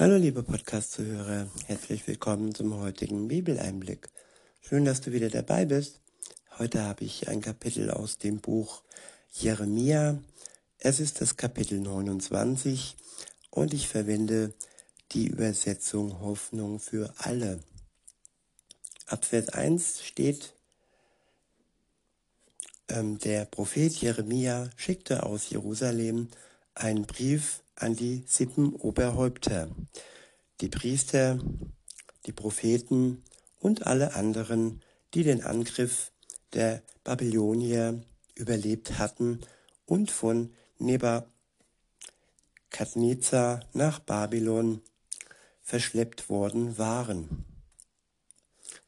Hallo liebe Podcast-Zuhörer, herzlich willkommen zum heutigen Bibeleinblick. Schön, dass du wieder dabei bist. Heute habe ich ein Kapitel aus dem Buch Jeremia. Es ist das Kapitel 29 und ich verwende die Übersetzung Hoffnung für alle. Ab Vers 1 steht, ähm, der Prophet Jeremia schickte aus Jerusalem einen Brief an die Sippenoberhäupter, die Priester, die Propheten und alle anderen, die den Angriff der Babylonier überlebt hatten und von Nebukadnezar nach Babylon verschleppt worden waren.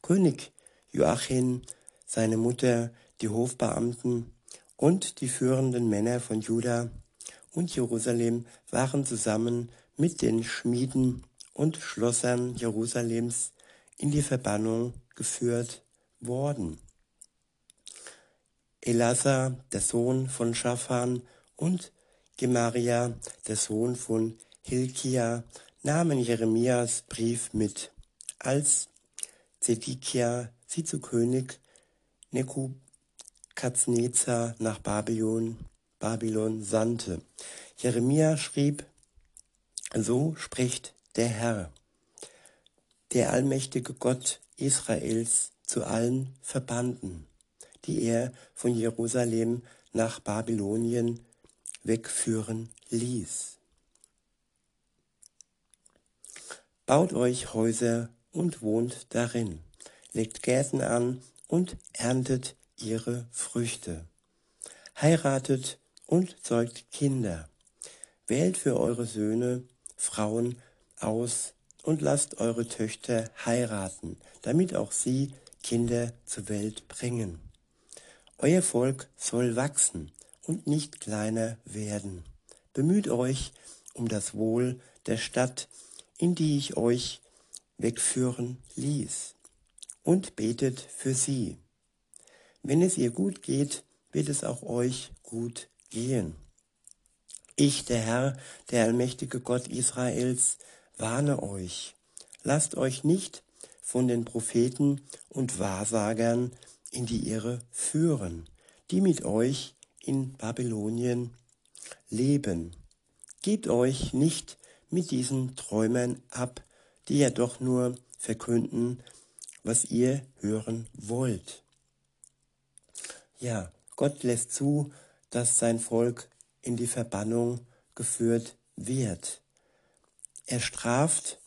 König Joachim, seine Mutter, die Hofbeamten und die führenden Männer von Juda und Jerusalem waren zusammen mit den Schmieden und Schlossern Jerusalems in die Verbannung geführt worden. Elasa, der Sohn von Schafan, und Gemaria, der Sohn von Hilkia, nahmen Jeremias Brief mit. Als Zedekia sie zu König Nebukadnezar nach Babylon Babylon sandte. Jeremia schrieb, so spricht der Herr, der allmächtige Gott Israels zu allen Verbanden, die er von Jerusalem nach Babylonien wegführen ließ. Baut euch Häuser und wohnt darin, legt Gärten an und erntet ihre Früchte. Heiratet und zeugt Kinder. Wählt für eure Söhne Frauen aus und lasst eure Töchter heiraten, damit auch sie Kinder zur Welt bringen. Euer Volk soll wachsen und nicht kleiner werden. Bemüht euch um das Wohl der Stadt, in die ich euch wegführen ließ, und betet für sie. Wenn es ihr gut geht, wird es auch euch gut gehen. Ich, der Herr, der allmächtige Gott Israels, warne euch. Lasst euch nicht von den Propheten und Wahrsagern in die Irre führen, die mit euch in Babylonien leben. Gebt euch nicht mit diesen Träumern ab, die ja doch nur verkünden, was ihr hören wollt. Ja, Gott lässt zu, dass sein Volk in die Verbannung geführt wird. Er straft,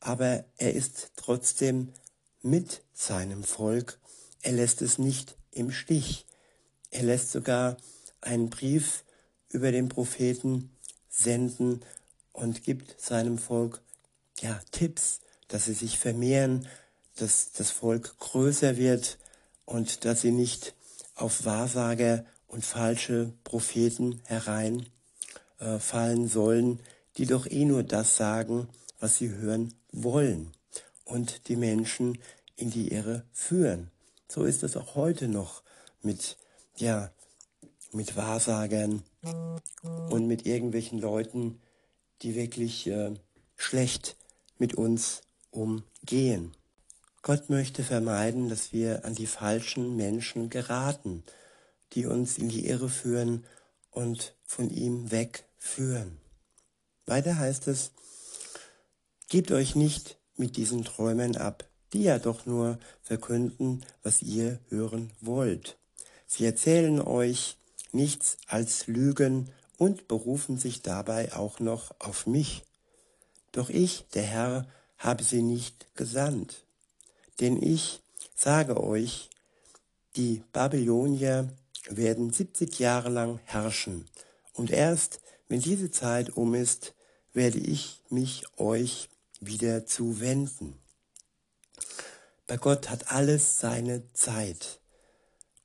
aber er ist trotzdem mit seinem Volk. Er lässt es nicht im Stich. Er lässt sogar einen Brief über den Propheten senden und gibt seinem Volk ja Tipps, dass sie sich vermehren, dass das Volk größer wird und dass sie nicht auf Wahrsager und falsche Propheten hereinfallen äh, sollen, die doch eh nur das sagen, was sie hören wollen und die Menschen in die Irre führen. So ist es auch heute noch mit, ja, mit Wahrsagern und mit irgendwelchen Leuten, die wirklich äh, schlecht mit uns umgehen. Gott möchte vermeiden, dass wir an die falschen Menschen geraten die uns in die Irre führen und von ihm wegführen. Weiter heißt es, gebt euch nicht mit diesen Träumen ab, die ja doch nur verkünden, was ihr hören wollt. Sie erzählen euch nichts als Lügen und berufen sich dabei auch noch auf mich. Doch ich, der Herr, habe sie nicht gesandt. Denn ich sage euch, die Babylonier werden 70 Jahre lang herrschen. Und erst, wenn diese Zeit um ist, werde ich mich euch wieder zuwenden. Bei Gott hat alles seine Zeit.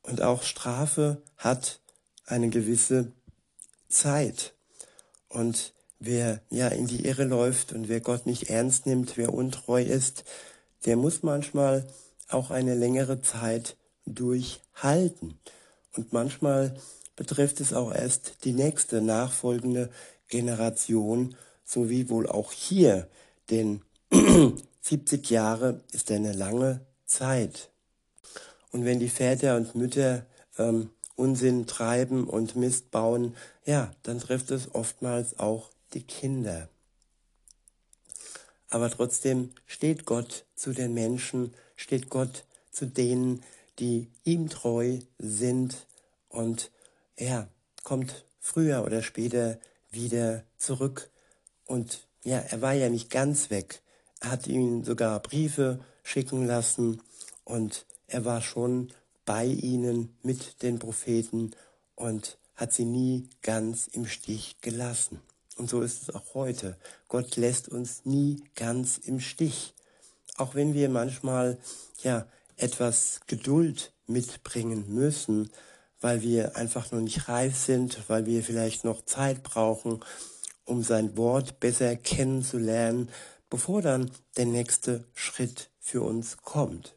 Und auch Strafe hat eine gewisse Zeit. Und wer ja in die Irre läuft und wer Gott nicht ernst nimmt, wer untreu ist, der muss manchmal auch eine längere Zeit durchhalten. Und manchmal betrifft es auch erst die nächste nachfolgende Generation, so wie wohl auch hier Denn 70 Jahre ist eine lange Zeit. Und wenn die Väter und Mütter ähm, Unsinn treiben und Mist bauen, ja, dann trifft es oftmals auch die Kinder. Aber trotzdem steht Gott zu den Menschen, steht Gott zu denen, die ihm treu sind und er kommt früher oder später wieder zurück. Und ja, er war ja nicht ganz weg. Er hat ihnen sogar Briefe schicken lassen und er war schon bei ihnen mit den Propheten und hat sie nie ganz im Stich gelassen. Und so ist es auch heute. Gott lässt uns nie ganz im Stich. Auch wenn wir manchmal ja etwas Geduld mitbringen müssen, weil wir einfach noch nicht reif sind, weil wir vielleicht noch Zeit brauchen, um sein Wort besser kennenzulernen, bevor dann der nächste Schritt für uns kommt.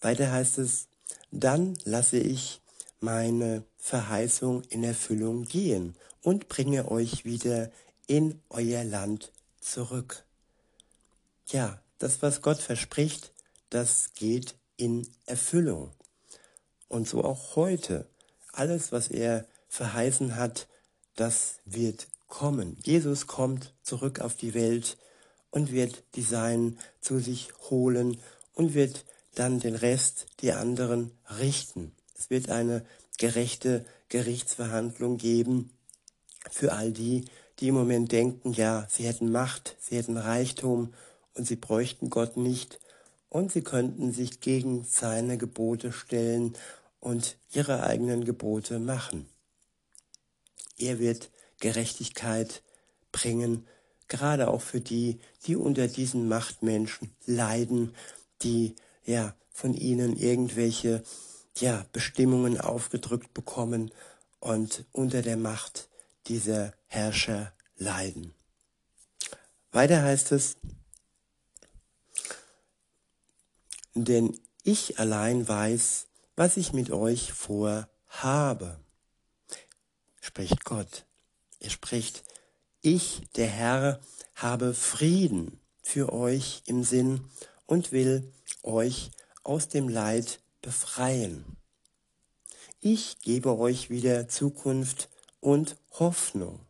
Weiter heißt es, dann lasse ich meine Verheißung in Erfüllung gehen und bringe euch wieder in euer Land zurück. Ja, das, was Gott verspricht, das geht in Erfüllung. Und so auch heute. Alles, was er verheißen hat, das wird kommen. Jesus kommt zurück auf die Welt und wird die Seinen zu sich holen und wird dann den Rest, die anderen, richten. Es wird eine gerechte Gerichtsverhandlung geben für all die, die im Moment denken, ja, sie hätten Macht, sie hätten Reichtum und sie bräuchten Gott nicht und sie könnten sich gegen seine Gebote stellen und ihre eigenen Gebote machen. Er wird Gerechtigkeit bringen, gerade auch für die, die unter diesen Machtmenschen leiden, die ja von ihnen irgendwelche ja Bestimmungen aufgedrückt bekommen und unter der Macht dieser Herrscher leiden. Weiter heißt es, denn ich allein weiß, was ich mit euch vorhabe, spricht Gott. Er spricht, ich, der Herr, habe Frieden für euch im Sinn und will euch aus dem Leid befreien. Ich gebe euch wieder Zukunft und Hoffnung.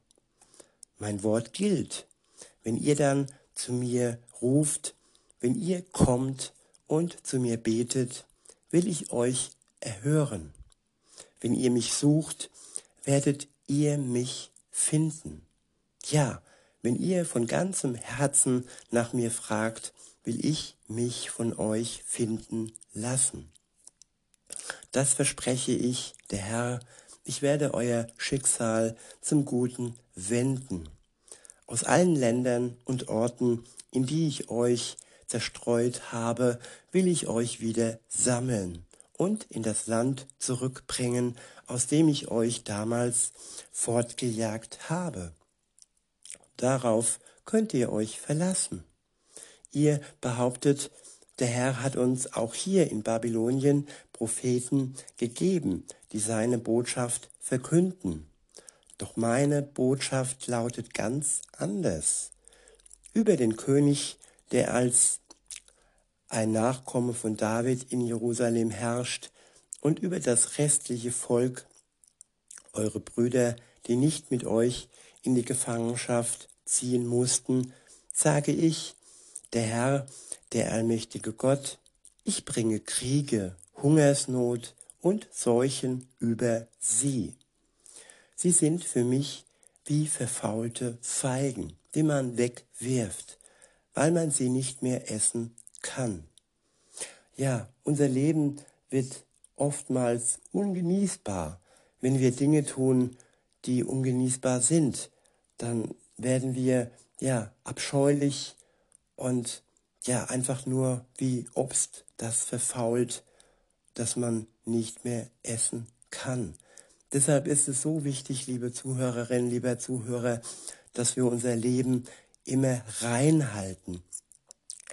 Mein Wort gilt. Wenn ihr dann zu mir ruft, wenn ihr kommt und zu mir betet, will ich euch erhören. Wenn ihr mich sucht, werdet ihr mich finden. Ja, wenn ihr von ganzem Herzen nach mir fragt, will ich mich von euch finden lassen. Das verspreche ich, der Herr, ich werde euer Schicksal zum Guten wenden. Aus allen Ländern und Orten, in die ich euch zerstreut habe, will ich euch wieder sammeln und in das Land zurückbringen, aus dem ich euch damals fortgejagt habe. Darauf könnt ihr euch verlassen. Ihr behauptet, der Herr hat uns auch hier in Babylonien Propheten gegeben, die seine Botschaft verkünden. Doch meine Botschaft lautet ganz anders. Über den König, der als ein Nachkomme von David in Jerusalem herrscht, und über das restliche Volk, eure Brüder, die nicht mit euch in die Gefangenschaft ziehen mussten, sage ich, der Herr, der allmächtige Gott, ich bringe Kriege, Hungersnot und Seuchen über sie. Sie sind für mich wie verfaulte Feigen, die man wegwirft, weil man sie nicht mehr essen kann. Ja, unser Leben wird oftmals ungenießbar. Wenn wir Dinge tun, die ungenießbar sind, dann werden wir ja abscheulich und ja einfach nur wie Obst, das verfault dass man nicht mehr essen kann. Deshalb ist es so wichtig, liebe Zuhörerinnen, lieber Zuhörer, dass wir unser Leben immer reinhalten,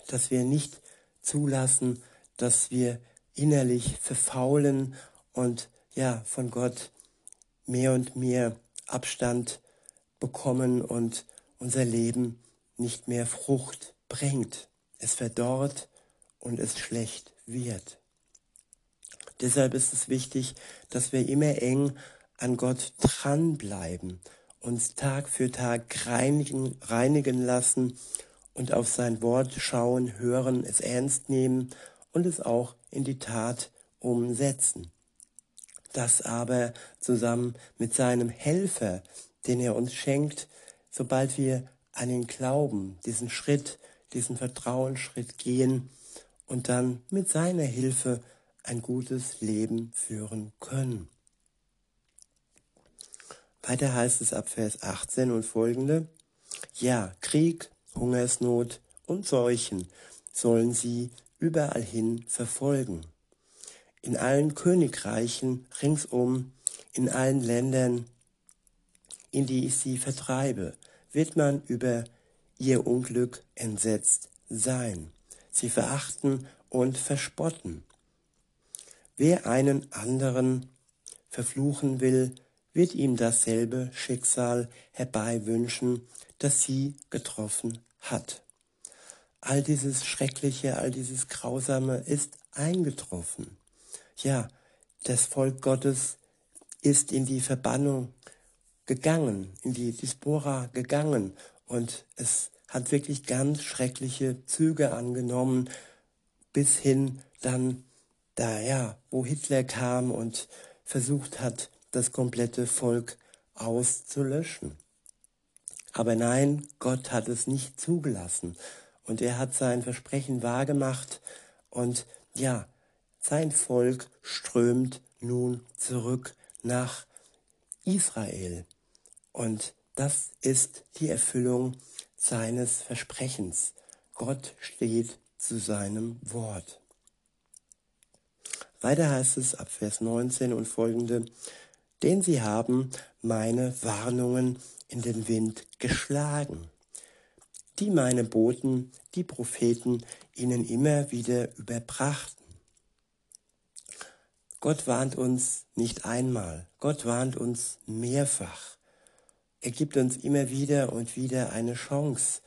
dass wir nicht zulassen, dass wir innerlich verfaulen und ja von Gott mehr und mehr Abstand bekommen und unser Leben nicht mehr Frucht bringt. Es verdorrt und es schlecht wird. Deshalb ist es wichtig, dass wir immer eng an Gott dranbleiben, uns Tag für Tag reinigen, reinigen lassen und auf sein Wort schauen, hören, es ernst nehmen und es auch in die Tat umsetzen. Das aber zusammen mit seinem Helfer, den er uns schenkt, sobald wir an ihn glauben, diesen Schritt, diesen Vertrauensschritt gehen und dann mit seiner Hilfe ein gutes Leben führen können. Weiter heißt es ab Vers 18 und folgende, ja, Krieg, Hungersnot und Seuchen sollen sie überall hin verfolgen. In allen Königreichen ringsum, in allen Ländern, in die ich sie vertreibe, wird man über ihr Unglück entsetzt sein, sie verachten und verspotten. Wer einen anderen verfluchen will, wird ihm dasselbe Schicksal herbeiwünschen, das sie getroffen hat. All dieses Schreckliche, all dieses Grausame ist eingetroffen. Ja, das Volk Gottes ist in die Verbannung gegangen, in die Diaspora gegangen und es hat wirklich ganz schreckliche Züge angenommen, bis hin dann da, ja, wo Hitler kam und versucht hat, das komplette Volk auszulöschen. Aber nein, Gott hat es nicht zugelassen und er hat sein Versprechen wahrgemacht und ja, sein Volk strömt nun zurück nach Israel. Und das ist die Erfüllung seines Versprechens. Gott steht zu seinem Wort. Weiter heißt es ab Vers 19 und folgende, denn sie haben meine Warnungen in den Wind geschlagen, die meine Boten, die Propheten ihnen immer wieder überbrachten. Gott warnt uns nicht einmal, Gott warnt uns mehrfach. Er gibt uns immer wieder und wieder eine Chance.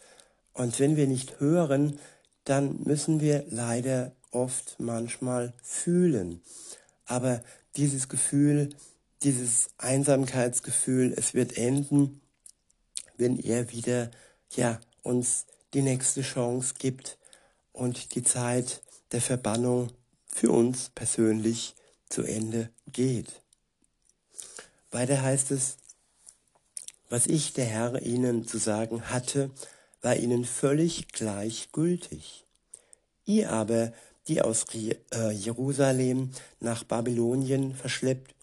Und wenn wir nicht hören, dann müssen wir leider oft manchmal fühlen. Aber dieses Gefühl, dieses Einsamkeitsgefühl, es wird enden, wenn er wieder, ja, uns die nächste Chance gibt und die Zeit der Verbannung für uns persönlich zu Ende geht. Weiter heißt es, was ich der Herr ihnen zu sagen hatte, war ihnen völlig gleichgültig. Ihr aber, die aus äh, Jerusalem nach Babylonien verschleppt,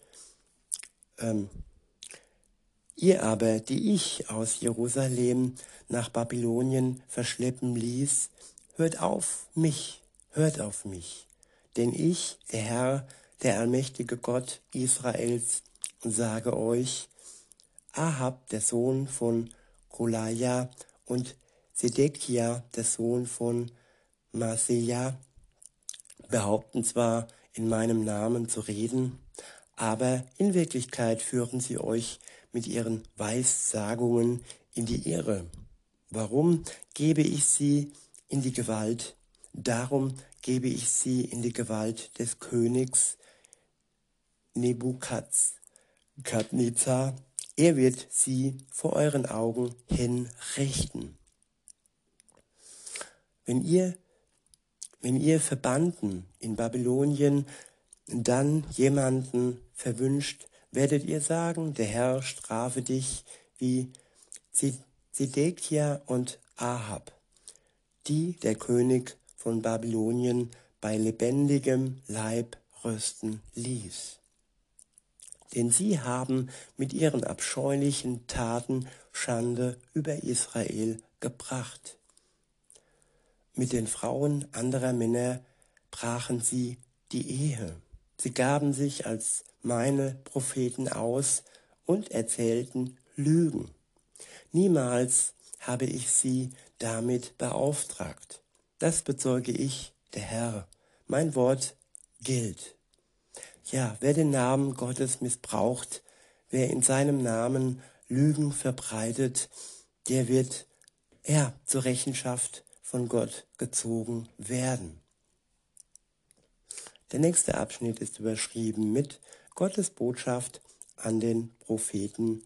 ähm, ihr aber, die ich aus Jerusalem nach Babylonien verschleppen ließ, hört auf mich, hört auf mich, denn ich, der Herr, der allmächtige Gott Israels, sage euch, Ahab, der Sohn von Kolaja, und Sedekia, der Sohn von Maseja, behaupten zwar, in meinem Namen zu reden, aber in Wirklichkeit führen sie euch mit ihren Weissagungen in die Irre. Warum gebe ich sie in die Gewalt? Darum gebe ich sie in die Gewalt des Königs Nebukadnezar, er wird sie vor euren Augen hinrichten. Wenn ihr, wenn ihr Verbannten in Babylonien dann jemanden verwünscht, werdet ihr sagen, der Herr strafe dich wie Zedekia und Ahab, die der König von Babylonien bei lebendigem Leib rösten ließ denn sie haben mit ihren abscheulichen Taten Schande über Israel gebracht. Mit den Frauen anderer Männer brachen sie die Ehe. Sie gaben sich als meine Propheten aus und erzählten Lügen. Niemals habe ich sie damit beauftragt. Das bezeuge ich, der Herr. Mein Wort gilt. Ja, wer den Namen Gottes missbraucht, wer in seinem Namen Lügen verbreitet, der wird ja, zur Rechenschaft von Gott gezogen werden. Der nächste Abschnitt ist überschrieben mit Gottes Botschaft an den Propheten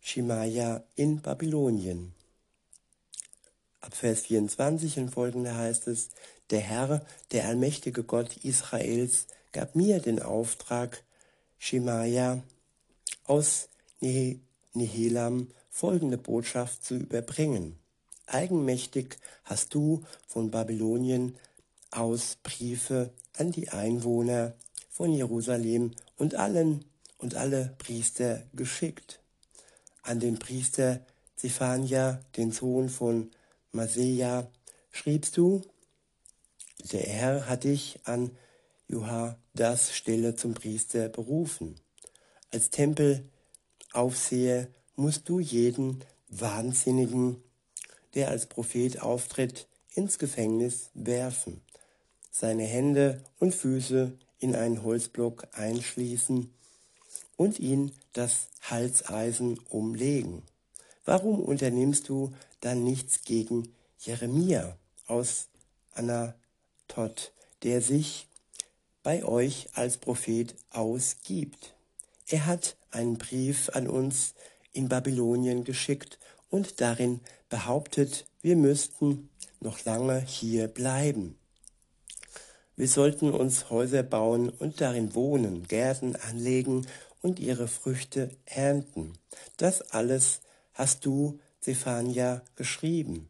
Shemaya in Babylonien. Ab Vers 24 und folgende heißt es, der Herr, der allmächtige Gott Israels, gab mir den Auftrag, Shemaya aus Nehelam folgende Botschaft zu überbringen. Eigenmächtig hast du von Babylonien aus Briefe an die Einwohner von Jerusalem und allen und alle Priester geschickt. An den Priester Zephania, den Sohn von Maseja, schriebst du, der Herr hat dich an Johadas Stelle zum Priester berufen. Als Tempelaufseher musst du jeden Wahnsinnigen der als Prophet auftritt, ins Gefängnis werfen, seine Hände und Füße in einen Holzblock einschließen und ihn das Halseisen umlegen. Warum unternimmst du dann nichts gegen Jeremia aus Anatot, der sich bei euch als Prophet ausgibt? Er hat einen Brief an uns in Babylonien geschickt und darin behauptet, wir müssten noch lange hier bleiben. Wir sollten uns Häuser bauen und darin wohnen, Gärten anlegen und ihre Früchte ernten. Das alles hast du, Zephania, geschrieben.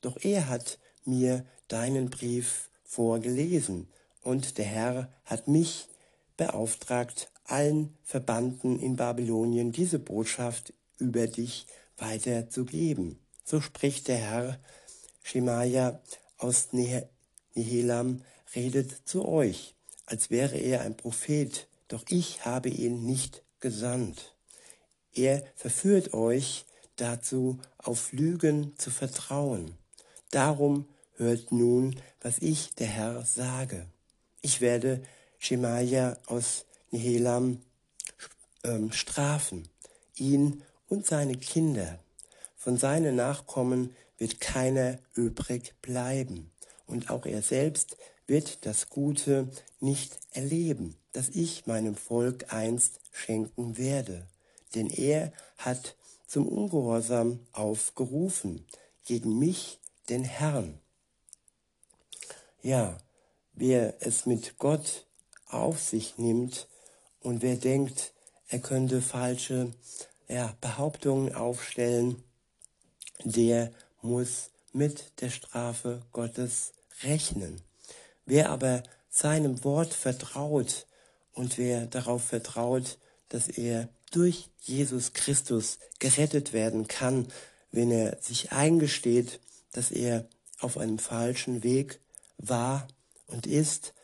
Doch er hat mir deinen Brief vorgelesen und der Herr hat mich beauftragt, allen Verbannten in Babylonien diese Botschaft über dich weiterzugeben. So spricht der Herr, Schemaja aus Nehelam redet zu euch, als wäre er ein Prophet, doch ich habe ihn nicht gesandt. Er verführt euch dazu, auf Lügen zu vertrauen. Darum hört nun, was ich, der Herr, sage. Ich werde Schemaja aus Nehelam ähm, strafen, ihn und seine Kinder. Von seinen Nachkommen wird keiner übrig bleiben. Und auch er selbst wird das Gute nicht erleben, das ich meinem Volk einst schenken werde. Denn er hat zum Ungehorsam aufgerufen, gegen mich, den Herrn. Ja, wer es mit Gott auf sich nimmt und wer denkt, er könnte falsche ja, Behauptungen aufstellen, der muss mit der Strafe Gottes rechnen. Wer aber seinem Wort vertraut und wer darauf vertraut, dass er durch Jesus Christus gerettet werden kann, wenn er sich eingesteht, dass er auf einem falschen Weg war und ist,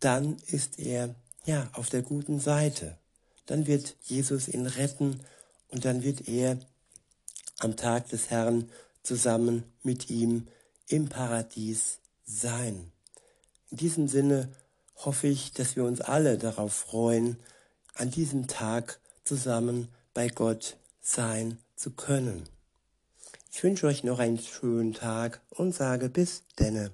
dann ist er ja auf der guten Seite. Dann wird Jesus ihn retten und dann wird er am Tag des Herrn zusammen mit ihm im Paradies sein. In diesem Sinne hoffe ich, dass wir uns alle darauf freuen, an diesem Tag zusammen bei Gott sein zu können. Ich wünsche euch noch einen schönen Tag und sage bis denne.